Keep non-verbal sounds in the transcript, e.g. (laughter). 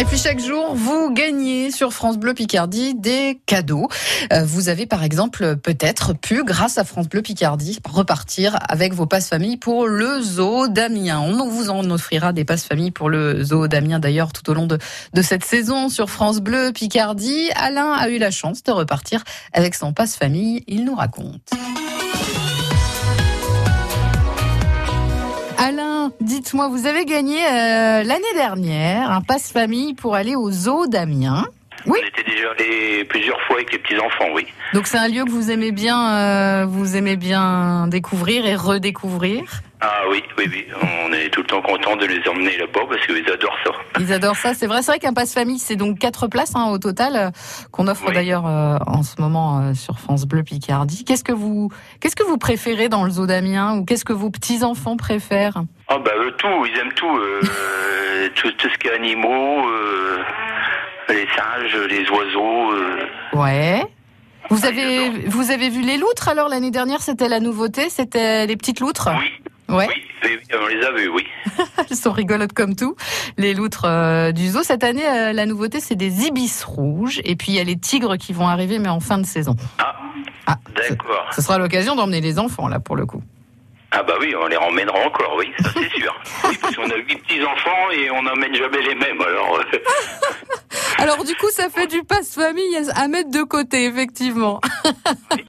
Et puis chaque jour, vous gagnez sur France Bleu Picardie des cadeaux. Euh, vous avez par exemple peut-être pu, grâce à France Bleu Picardie, repartir avec vos passes famille pour le zoo d'Amiens. On vous en offrira des passes famille pour le zoo d'Amiens d'ailleurs tout au long de, de cette saison sur France Bleu Picardie. Alain a eu la chance de repartir avec son passe famille. Il nous raconte. Dites-moi, vous avez gagné euh, l'année dernière un passe famille pour aller au zoo d'Amiens. Oui. On était déjà allé plusieurs fois avec les petits enfants, oui. Donc c'est un lieu que vous aimez bien, euh, vous aimez bien découvrir et redécouvrir. Ah oui, oui, oui. On est tout le temps content de les emmener là-bas parce qu'ils adorent ça. Ils adorent ça. C'est vrai, c'est vrai qu'un passe famille, c'est donc quatre places hein, au total euh, qu'on offre Oui. d'ailleurs euh, en ce moment euh, sur France Bleu Picardie. Qu'est-ce que vous, qu'est-ce que vous préférez dans le zoo d'Amiens ou qu'est-ce que vos petits enfants préfèrent? Ah bah eux, tout, ils aiment tout. euh, (laughs) tout, tout ce qui est animaux, euh, les singes, les oiseaux. euh. Ouais. Vous Ah, avez, vous avez vu les loutres alors l'année dernière C'était la nouveauté, c'était les petites loutres? Oui, Ouais. oui, on les a vus, oui. (laughs) Elles sont rigolotes comme tout. Les loutres euh, du zoo. Cette année, euh, la nouveauté, c'est des ibis rouges. Et puis, il y a les tigres qui vont arriver, mais en fin de saison. Ah, Ah, ce, d'accord. ce sera l'occasion d'emmener les enfants, là, pour le coup. Ah bah oui, on les emmènera encore, oui, ça c'est sûr. (laughs) Oui, parce qu'on a huit petits enfants et on n'emmène jamais les mêmes, alors. euh, (laughs) Alors, du coup, ça fait du passe-famille à- à mettre de côté, effectivement.